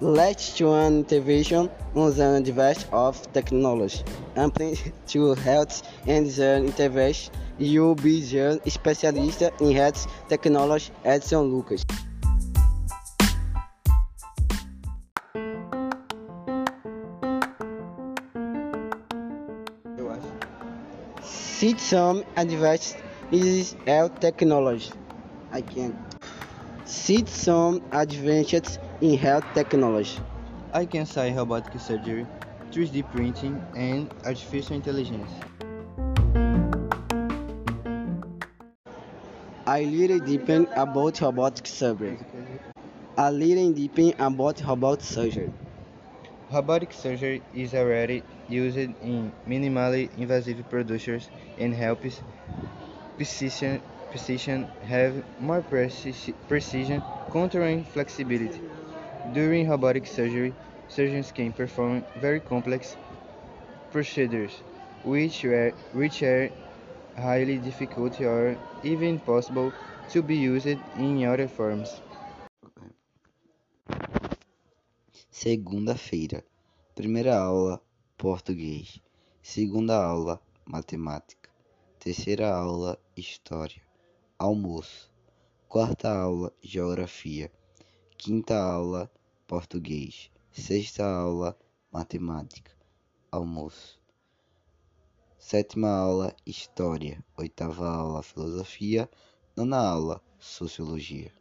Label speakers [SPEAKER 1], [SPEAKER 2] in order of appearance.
[SPEAKER 1] Let's to an intervention on the advance of technology. Applying to health and the intervention, you'll be the specialist in health technology São Lucas. Cite some advances in health technology. I can. Cite some advances in health technology.
[SPEAKER 2] I can say robotic surgery, 3D printing, and artificial intelligence.
[SPEAKER 1] I little deepen about robotic surgery. A little deepen about robot surgery.
[SPEAKER 2] Robotic surgery is already used in minimally invasive procedures and helps physicians physician have more preci- precision, control, and flexibility. During robotic surgery, surgeons can perform very complex procedures, which are, which are highly difficult or even impossible to be used in other forms.
[SPEAKER 3] Segunda-feira. Primeira aula, português. Segunda aula, matemática. Terceira aula, história. Almoço. Quarta aula, geografia. Quinta aula, português. Sexta aula, matemática. Almoço. Sétima aula, história. Oitava aula, filosofia. Nona aula, sociologia.